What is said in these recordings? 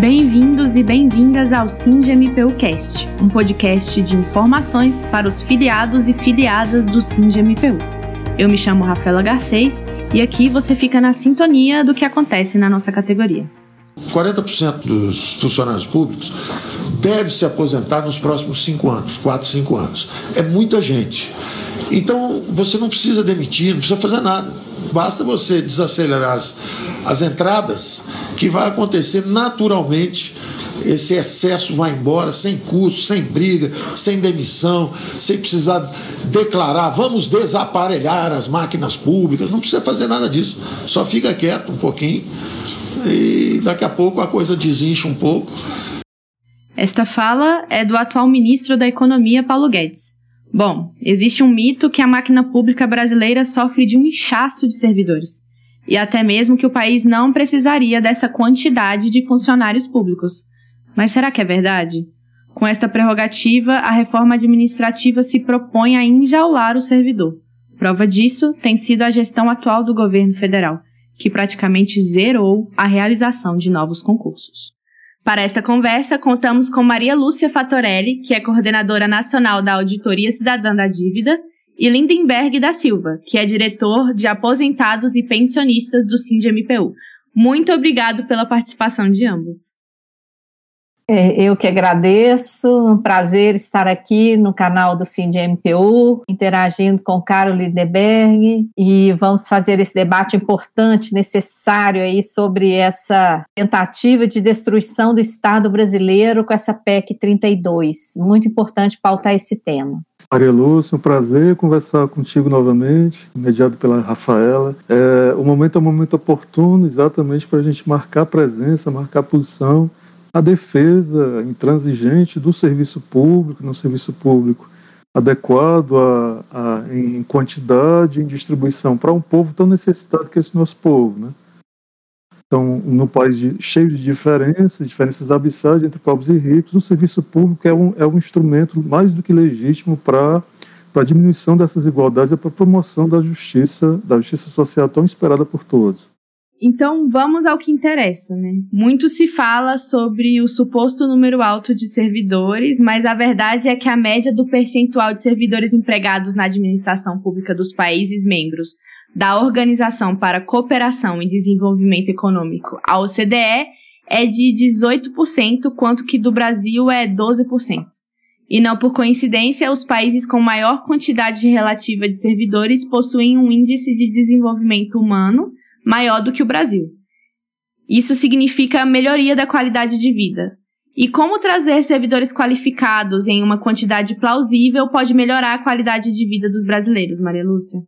Bem-vindos e bem-vindas ao SINGMPU Cast, um podcast de informações para os filiados e filiadas do SINGMPU. Eu me chamo Rafaela Garcês e aqui você fica na sintonia do que acontece na nossa categoria. 40% dos funcionários públicos deve se aposentar nos próximos 5 anos, 4, 5 anos. É muita gente. Então você não precisa demitir, não precisa fazer nada. Basta você desacelerar as, as entradas, que vai acontecer naturalmente. Esse excesso vai embora sem custo, sem briga, sem demissão, sem precisar declarar, vamos desaparelhar as máquinas públicas. Não precisa fazer nada disso. Só fica quieto um pouquinho e daqui a pouco a coisa desincha um pouco. Esta fala é do atual ministro da Economia, Paulo Guedes. Bom, existe um mito que a máquina pública brasileira sofre de um inchaço de servidores, e até mesmo que o país não precisaria dessa quantidade de funcionários públicos. Mas será que é verdade? Com esta prerrogativa, a reforma administrativa se propõe a enjaular o servidor. Prova disso tem sido a gestão atual do governo federal, que praticamente zerou a realização de novos concursos. Para esta conversa, contamos com Maria Lúcia Fatorelli, que é coordenadora nacional da Auditoria Cidadã da Dívida, e Lindenberg da Silva, que é diretor de aposentados e pensionistas do SINDMPU. Muito obrigado pela participação de ambos. É, eu que agradeço, um prazer estar aqui no canal do MPU, interagindo com Carol Lindeberg e vamos fazer esse debate importante, necessário aí sobre essa tentativa de destruição do Estado brasileiro com essa PEC 32. Muito importante pautar esse tema. Maria Lúcia, um prazer conversar contigo novamente, mediado pela Rafaela. É, o momento é um momento oportuno exatamente para a gente marcar presença, marcar posição a defesa intransigente do serviço público, no serviço público adequado a, a, em quantidade, em distribuição para um povo tão necessitado que esse nosso povo, né? Então, no país de, cheio de diferenças, diferenças abissais entre pobres e ricos, o serviço público é um, é um instrumento mais do que legítimo para a diminuição dessas desigualdades e para a promoção da justiça, da justiça social tão esperada por todos. Então vamos ao que interessa, né? Muito se fala sobre o suposto número alto de servidores, mas a verdade é que a média do percentual de servidores empregados na administração pública dos países membros da Organização para Cooperação e Desenvolvimento Econômico, a OCDE, é de 18%, quanto que do Brasil é 12%. E não por coincidência, os países com maior quantidade relativa de servidores possuem um índice de desenvolvimento humano maior do que o Brasil. Isso significa melhoria da qualidade de vida. E como trazer servidores qualificados em uma quantidade plausível pode melhorar a qualidade de vida dos brasileiros, Maria Lúcia?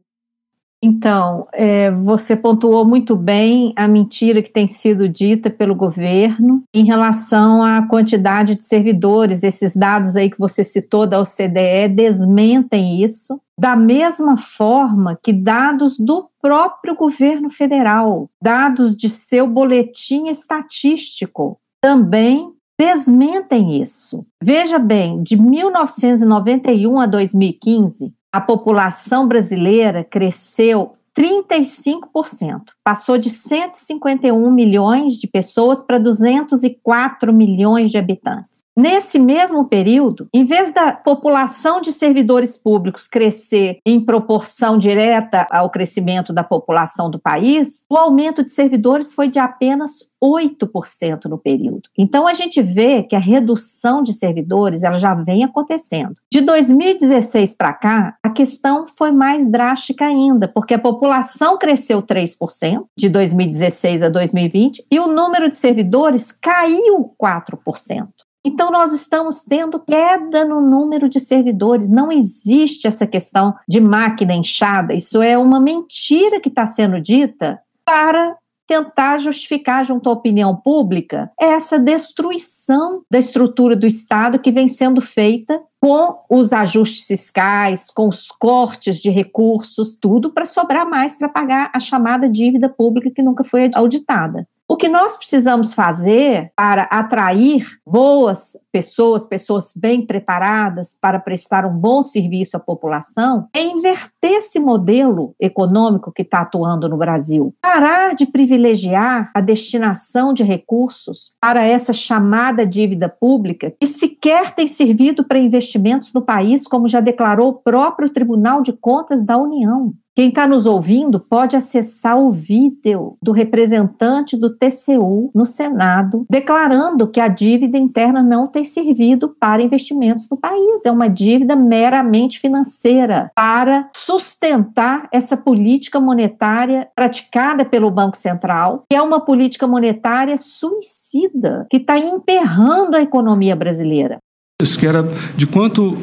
Então, é, você pontuou muito bem a mentira que tem sido dita pelo governo em relação à quantidade de servidores. Esses dados aí que você citou da OCDE desmentem isso, da mesma forma que dados do próprio governo federal, dados de seu boletim estatístico, também desmentem isso. Veja bem, de 1991 a 2015, a população brasileira cresceu 35%. Passou de 151 milhões de pessoas para 204 milhões de habitantes. Nesse mesmo período, em vez da população de servidores públicos crescer em proporção direta ao crescimento da população do país, o aumento de servidores foi de apenas 8% no período. Então a gente vê que a redução de servidores ela já vem acontecendo. De 2016 para cá, a questão foi mais drástica ainda, porque a população cresceu 3% de 2016 a 2020 e o número de servidores caiu 4%. Então, nós estamos tendo queda no número de servidores. Não existe essa questão de máquina inchada. Isso é uma mentira que está sendo dita para tentar justificar junto à opinião pública essa destruição da estrutura do Estado que vem sendo feita com os ajustes fiscais, com os cortes de recursos, tudo para sobrar mais para pagar a chamada dívida pública que nunca foi auditada. O que nós precisamos fazer para atrair boas pessoas, pessoas bem preparadas para prestar um bom serviço à população, é inverter esse modelo econômico que está atuando no Brasil. Parar de privilegiar a destinação de recursos para essa chamada dívida pública, que sequer tem servido para investimentos no país, como já declarou o próprio Tribunal de Contas da União. Quem está nos ouvindo pode acessar o vídeo do representante do TCU no Senado, declarando que a dívida interna não tem servido para investimentos no país. É uma dívida meramente financeira para sustentar essa política monetária praticada pelo Banco Central, que é uma política monetária suicida, que está emperrando a economia brasileira. Isso que era de quanto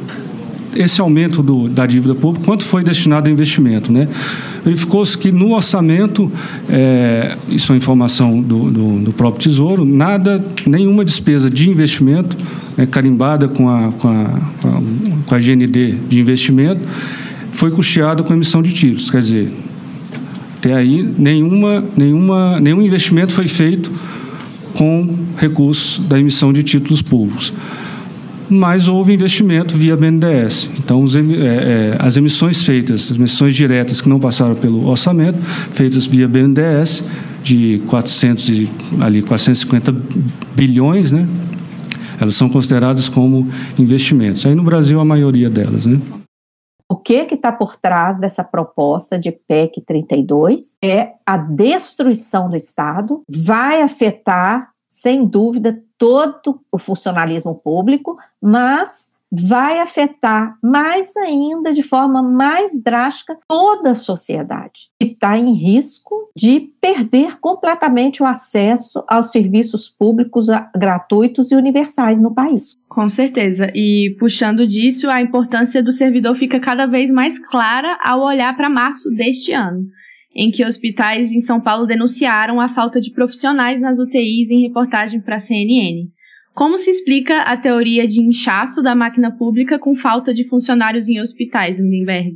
esse aumento do, da dívida pública, quanto foi destinado a investimento. Né? Verificou-se que no orçamento, é, isso é informação do, do, do, próprio Tesouro, nada, nenhuma despesa de investimento né, carimbada com a, com, a, com a GND de investimento foi custeada com emissão de títulos. Quer dizer, até aí nenhuma, nenhuma, nenhum investimento foi feito com recursos da emissão de títulos públicos mas houve investimento via BNDES. Então, os, é, é, as emissões feitas, as emissões diretas que não passaram pelo orçamento, feitas via BNDES, de 400 e, ali, 450 bilhões, né? elas são consideradas como investimentos. Aí no Brasil, a maioria delas. Né? O que está por trás dessa proposta de PEC 32 é a destruição do Estado, vai afetar, sem dúvida, todo o funcionalismo público, mas vai afetar mais ainda, de forma mais drástica, toda a sociedade, que está em risco de perder completamente o acesso aos serviços públicos gratuitos e universais no país. Com certeza. E puxando disso, a importância do servidor fica cada vez mais clara ao olhar para março deste ano em que hospitais em São Paulo denunciaram a falta de profissionais nas UTIs em reportagem para a CNN. Como se explica a teoria de inchaço da máquina pública com falta de funcionários em hospitais, Lindenberg?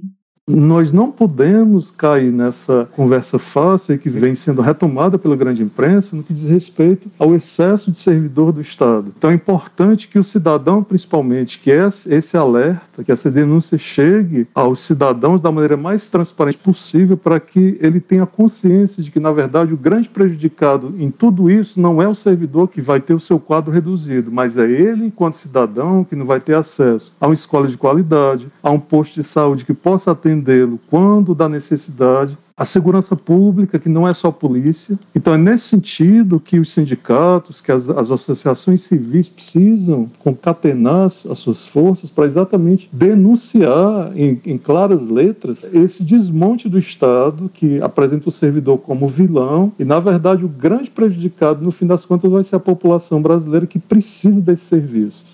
Nós não podemos cair nessa conversa fácil que vem sendo retomada pela grande imprensa no que diz respeito ao excesso de servidor do Estado. Então é importante que o cidadão, principalmente, que esse alerta, que essa denúncia chegue aos cidadãos da maneira mais transparente possível para que ele tenha consciência de que, na verdade, o grande prejudicado em tudo isso não é o servidor que vai ter o seu quadro reduzido, mas é ele, enquanto cidadão, que não vai ter acesso a uma escola de qualidade, a um posto de saúde que possa atender atendê-lo quando da necessidade, a segurança pública, que não é só polícia. Então, é nesse sentido que os sindicatos, que as, as associações civis precisam concatenar as suas forças para exatamente denunciar em, em, claras letras esse desmonte do Estado que apresenta o servidor como vilão e, na verdade, o grande prejudicado, no fim das contas, vai ser a população brasileira que precisa desses serviços.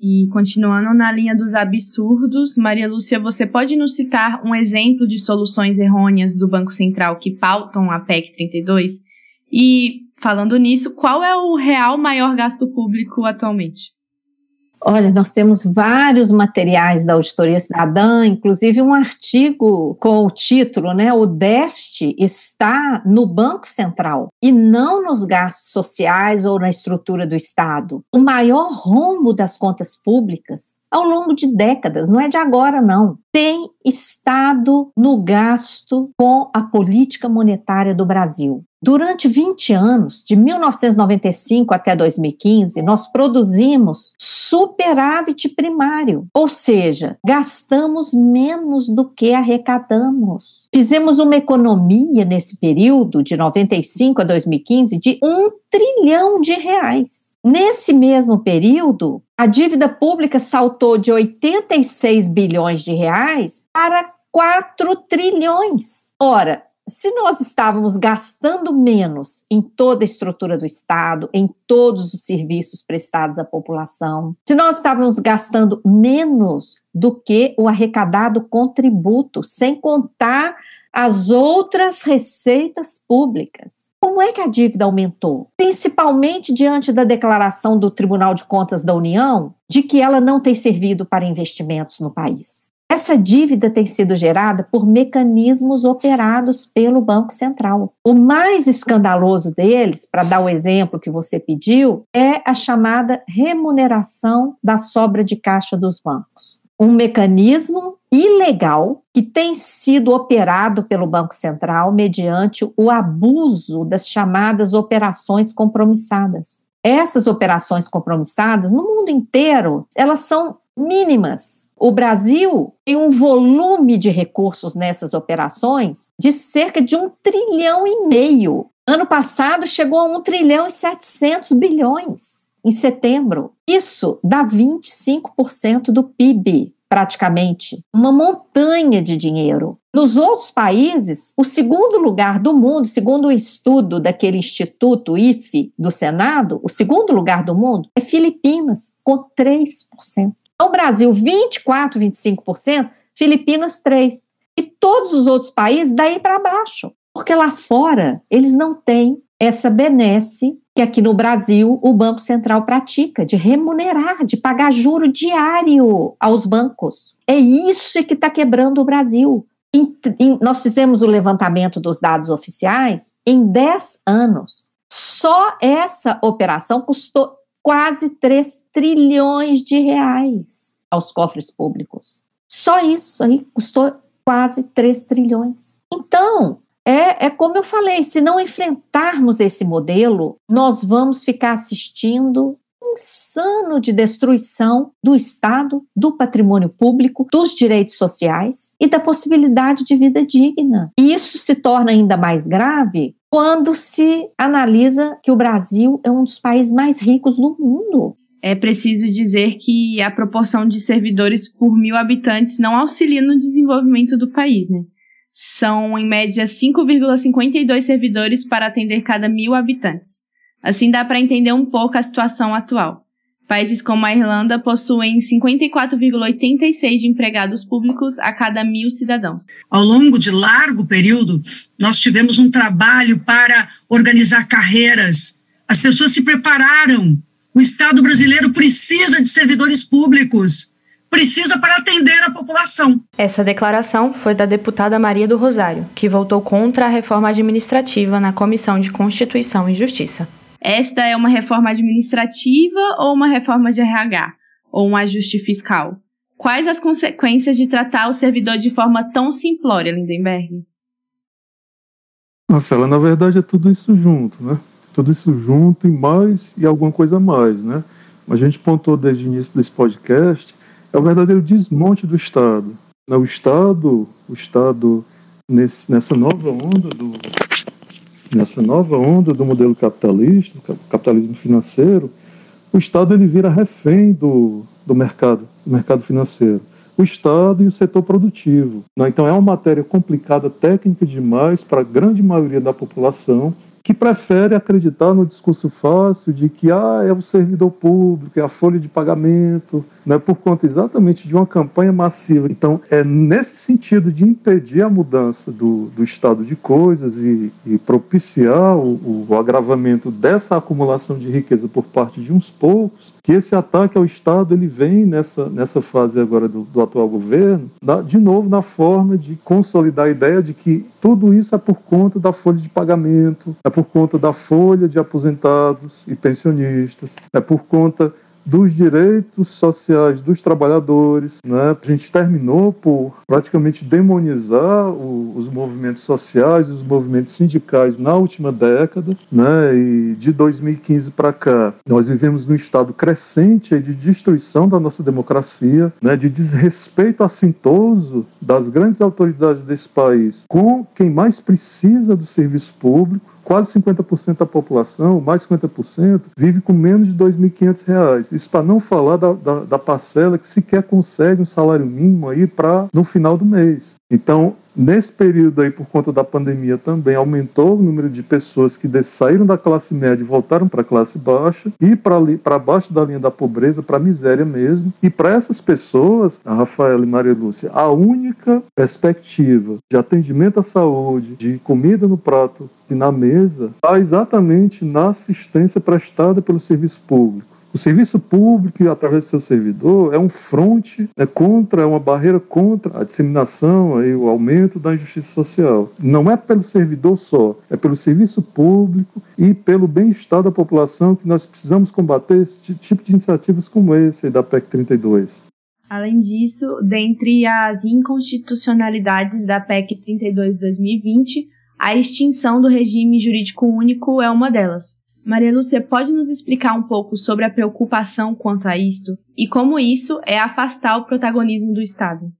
E continuando na linha dos absurdos, Maria Lúcia, você pode nos citar um exemplo de soluções errôneas do Banco Central que pautam a PEC 32? E, falando nisso, qual é o real maior gasto público atualmente? Olha, nós temos vários materiais da Auditoria Cidadã, inclusive um artigo com o título, né? O déficit está no Banco Central e não nos gastos sociais ou na estrutura do Estado. O maior rombo das contas públicas ao longo de décadas, não é de agora, não. Tem estado no gasto com a política monetária do Brasil. Durante 20 anos, de 1995 até 2015, nós produzimos superávit primário, ou seja, gastamos menos do que arrecadamos. Fizemos uma economia nesse período, de 95 a 2015, de um trilhão de reais. Nesse mesmo período, a dívida pública saltou de 86 bilhões de reais para 4 trilhões. Ora, se nós estávamos gastando menos em toda a estrutura do Estado, em todos os serviços prestados à população, se nós estávamos gastando menos do que o arrecadado com tributo, sem contar as outras receitas públicas. Como é que a dívida aumentou? Principalmente diante da declaração do Tribunal de Contas da União de que ela não tem servido para investimentos no país. Essa dívida tem sido gerada por mecanismos operados pelo Banco Central. O mais escandaloso deles, para dar o exemplo que você pediu, é a chamada remuneração da sobra de caixa dos bancos. Um mecanismo ilegal que tem sido operado pelo Banco Central mediante o abuso das chamadas operações compromissadas. Essas operações compromissadas, no mundo inteiro, elas são mínimas. O Brasil tem um volume de recursos nessas operações de cerca de um trilhão e meio. Ano passado chegou a um trilhão e 700 bilhões em setembro. Isso dá 25% do PIB, praticamente. Uma montanha de dinheiro. Nos outros países, o segundo lugar do mundo, segundo o estudo daquele instituto IFE do Senado, o segundo lugar do mundo é Filipinas, com 3%. Então, Brasil, 24%, 25%, Filipinas, 3%. E todos os outros países, daí para baixo. Porque lá fora, eles não têm essa benesse que aqui no Brasil o Banco Central pratica, de remunerar, de pagar juro diário aos bancos. É isso que está quebrando o Brasil. Em, em, nós fizemos o levantamento dos dados oficiais em 10 anos. Só essa operação custou quase 3 trilhões de reais aos cofres públicos. Só isso aí custou quase 3 trilhões. Então, é, é como eu falei: se não enfrentarmos esse modelo, nós vamos ficar assistindo insano de destruição do Estado, do patrimônio público, dos direitos sociais e da possibilidade de vida digna. E isso se torna ainda mais grave quando se analisa que o Brasil é um dos países mais ricos do mundo. É preciso dizer que a proporção de servidores por mil habitantes não auxilia no desenvolvimento do país, né? São, em média, 5,52 servidores para atender cada mil habitantes. Assim dá para entender um pouco a situação atual. Países como a Irlanda possuem 54,86 de empregados públicos a cada mil cidadãos. Ao longo de largo período, nós tivemos um trabalho para organizar carreiras. As pessoas se prepararam. O Estado brasileiro precisa de servidores públicos. Precisa para atender a população. Essa declaração foi da deputada Maria do Rosário, que votou contra a reforma administrativa na Comissão de Constituição e Justiça. Esta é uma reforma administrativa ou uma reforma de RH? Ou um ajuste fiscal? Quais as consequências de tratar o servidor de forma tão simplória, Lindenberg? Marcela, na verdade é tudo isso junto, né? Tudo isso junto e mais e alguma coisa a mais, né? A gente pontou desde o início desse podcast, é o verdadeiro desmonte do Estado. O Estado, o Estado nesse, nessa nova onda do, nessa nova onda do modelo capitalista, capitalismo financeiro, o Estado ele vira refém do, do mercado, do mercado financeiro. O Estado e o setor produtivo. Né? Então é uma matéria complicada, técnica demais para a grande maioria da população que prefere acreditar no discurso fácil de que ah, é o servidor público, é a folha de pagamento, né, por conta exatamente de uma campanha massiva. Então, é nesse sentido de impedir a mudança do, do estado de coisas e, e propiciar o, o, agravamento dessa acumulação de riqueza por parte de uns poucos, que esse ataque ao Estado ele vem nessa, nessa fase agora do, do atual governo, de novo na forma de consolidar a ideia de que tudo isso é por conta da folha de pagamento, é por conta da folha de aposentados e pensionistas, é por conta dos direitos sociais dos trabalhadores. Né? A gente terminou por praticamente demonizar o, os movimentos sociais, os movimentos sindicais na última década. Né? E de 2015 para cá, nós vivemos num estado crescente de destruição da nossa democracia, né? de desrespeito assintoso das grandes autoridades desse país com quem mais precisa do serviço público quase 50% da população, mais 50%, vive com menos de R$ 2.500. Isso para não falar da, da, da, parcela que sequer consegue um salário mínimo aí para no final do mês. Então, nesse período aí, por conta da pandemia também, aumentou o número de pessoas que saíram da classe média e voltaram para a classe baixa e para baixo da linha da pobreza, para a miséria mesmo. E para essas pessoas, a Rafaela e Maria Lúcia, a única perspectiva de atendimento à saúde, de comida no prato e na mesa, está exatamente na assistência prestada pelo serviço público O serviço público, através do seu servidor, é um fronte né, contra, é uma barreira contra a disseminação, aí, o aumento da injustiça social. Não é pelo servidor só, é pelo serviço público e pelo bem-estar da população que nós precisamos combater esse tipo de iniciativas como esse da PEC 32. Além disso, dentre as inconstitucionalidades da PEC 32-2020, a extinção do regime jurídico único é uma delas. Maria Lúcia, pode nos explicar um pouco sobre a preocupação quanto a isto e como isso é afastar o protagonismo do Estado?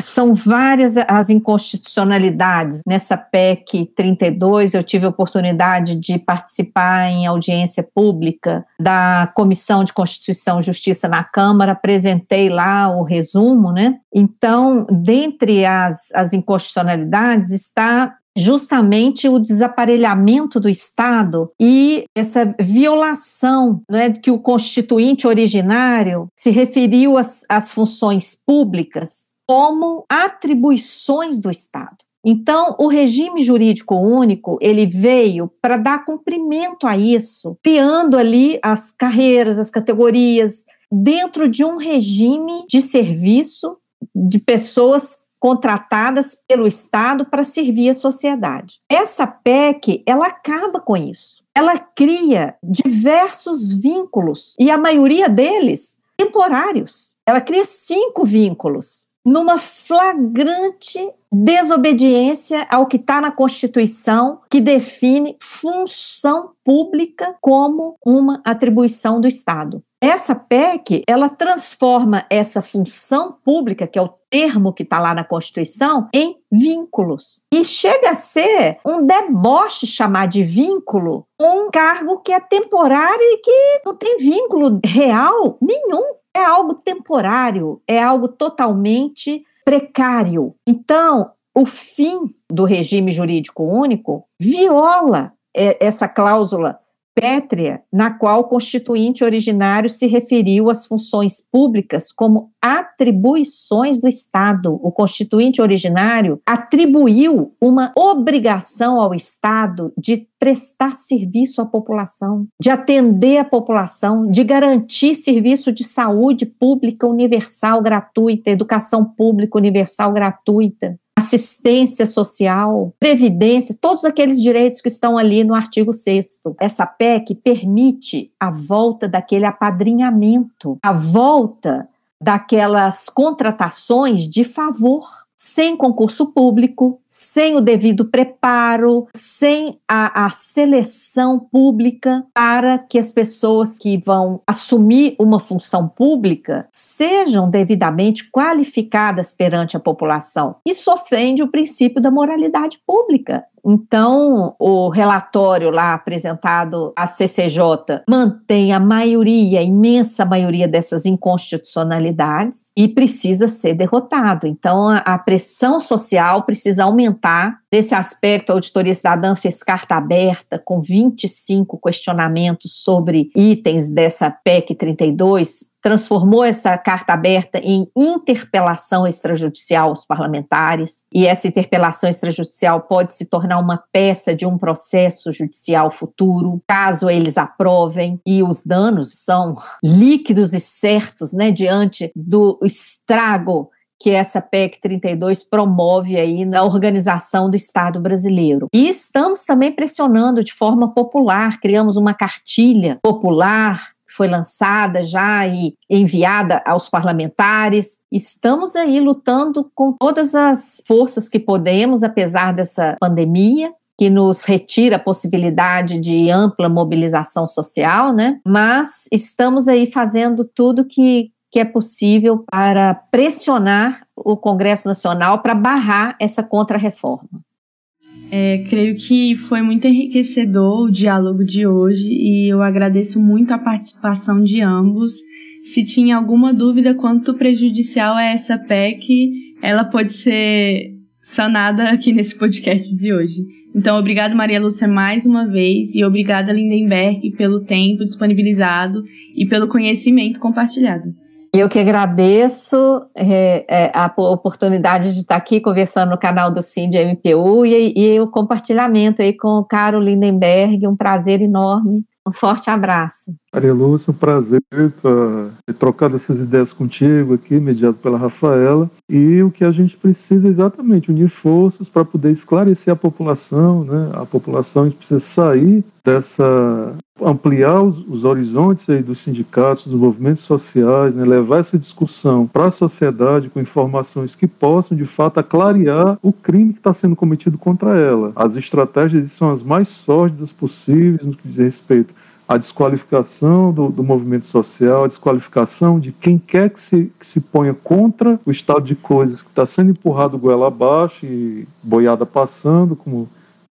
São várias as inconstitucionalidades. Nessa PEC 32, eu tive a oportunidade de participar em audiência pública da Comissão de Constituição e Justiça na Câmara, apresentei lá o resumo, né? Então, dentre as, as inconstitucionalidades está justamente o desaparelhamento do Estado e essa violação né, que o constituinte originário se referiu às, às funções públicas como atribuições do Estado. Então, o regime jurídico único, ele veio para dar cumprimento a isso, criando ali as carreiras, as categorias, dentro de um regime de serviço de pessoas contratadas pelo Estado para servir a sociedade. Essa PEC, ela acaba com isso. Ela cria diversos vínculos e a maioria deles temporários. Ela cria cinco vínculos numa flagrante desobediência ao que está na Constituição, que define função pública como uma atribuição do Estado. Essa PEC, ela transforma essa função pública, que é o termo que está lá na Constituição, em vínculos. E chega a ser um deboche chamar de vínculo um cargo que é temporário e que não tem vínculo real nenhum é algo temporário, é algo totalmente precário. Então, o fim do regime jurídico único viola é, essa cláusula pétrea na qual o constituinte originário se referiu às funções públicas como atribuições do Estado. O constituinte originário atribuiu uma obrigação ao Estado de prestar serviço à população, de atender a população, de garantir serviço de saúde pública universal gratuita, educação pública universal gratuita, assistência social, previdência, todos aqueles direitos que estão ali no artigo 6 Essa PEC permite a volta daquele apadrinhamento, a volta daquelas contratações de favor sem concurso público, sem o devido preparo, sem a, a, seleção pública para que as pessoas que vão assumir uma função pública sejam devidamente qualificadas perante a população. Isso ofende o princípio da moralidade pública. Então, o relatório lá apresentado à CCJ mantém a maioria, a imensa maioria dessas inconstitucionalidades e precisa ser derrotado. Então, a, a pressão social precisa aumentar. Nesse aspecto, a Auditoria Cidadã fez carta aberta com 25 questionamentos sobre itens dessa PEC 32, transformou essa carta aberta em interpelação extrajudicial aos parlamentares, e essa interpelação extrajudicial pode se tornar uma peça de um processo judicial futuro, caso eles aprovem, e os danos são líquidos e certos, né, diante do estrago que essa PEC 32 promove aí na organização do Estado brasileiro. E estamos também pressionando de forma popular, criamos uma cartilha popular foi lançada já e enviada aos parlamentares. Estamos aí lutando com todas as forças que podemos, apesar dessa pandemia, que nos retira a possibilidade de ampla mobilização social, né? Mas estamos aí fazendo tudo que, que é possível para pressionar o Congresso Nacional para barrar essa contrarreforma. É, creio que foi muito enriquecedor o diálogo de hoje e eu agradeço muito a participação de ambos. Se tinha alguma dúvida quanto prejudicial é essa PEC, ela pode ser sanada aqui nesse podcast de hoje. Então, obrigado Maria Lúcia mais uma vez e obrigada Lindenberg pelo tempo disponibilizado e pelo conhecimento compartilhado. Eu que agradeço é, é, a oportunidade de estar aqui conversando no canal do Cindy MPU e, e o compartilhamento aí com o Caro Lindenberg, um prazer enorme Um forte abraço. Maria Lúcia, um prazer ter trocado essas ideias contigo aqui, mediado pela Rafaela. E o que a gente precisa é exatamente unir forças para poder esclarecer a população, né? A população a gente precisa sair dessa ampliar os, os horizontes aí dos sindicatos, dos movimentos sociais, né? levar essa discussão para a sociedade com informações que possam, de fato, clarear o crime que está sendo cometido contra ela. As estratégias são as mais sórdidas possíveis no que diz respeito à desqualificação do, do, movimento social, a desqualificação de quem quer que se, que se ponha contra o estado de coisas que está sendo empurrado goela abaixo e boiada passando, como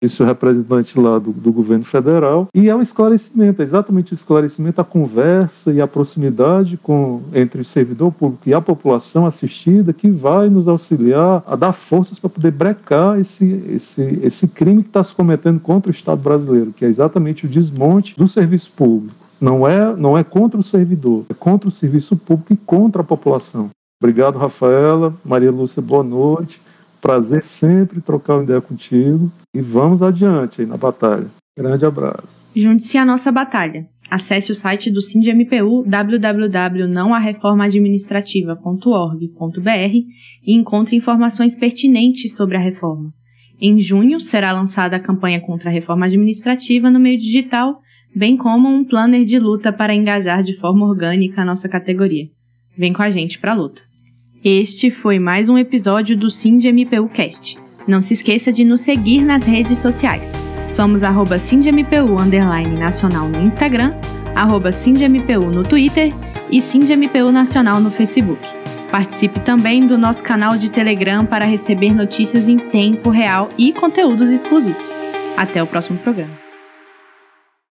disse o representante lá do, do governo federal, e é o esclarecimento, é exatamente o esclarecimento, a conversa e a proximidade com, entre o servidor público e a população assistida que vai nos auxiliar a dar forças para poder brecar esse, esse, esse crime que está se cometendo contra o Estado brasileiro, que é exatamente o desmonte do serviço público. Não é, não é contra o servidor, é contra o serviço público e contra a população. Obrigado, Rafaela. Maria Lúcia, boa noite. Prazer sempre trocar uma ideia contigo e vamos adiante aí na batalha. Grande abraço. Junte-se à nossa batalha. Acesse o site do SINDMPU www.nãoareformaadministrativa.org.br e encontre informações pertinentes sobre a reforma. Em junho será lançada a campanha contra a reforma administrativa no meio digital, bem como um planner de luta para engajar de forma orgânica a nossa categoria. Vem com a gente para a luta. Este foi mais um episódio do SINDMPU Cast. Não se esqueça de nos seguir nas redes sociais. Somos arroba SINDMPU nacional no Instagram, arroba SINDMPU no Twitter e SINDMPU Nacional no Facebook. Participe também do nosso canal de Telegram para receber notícias em tempo real e conteúdos exclusivos. Até o próximo programa.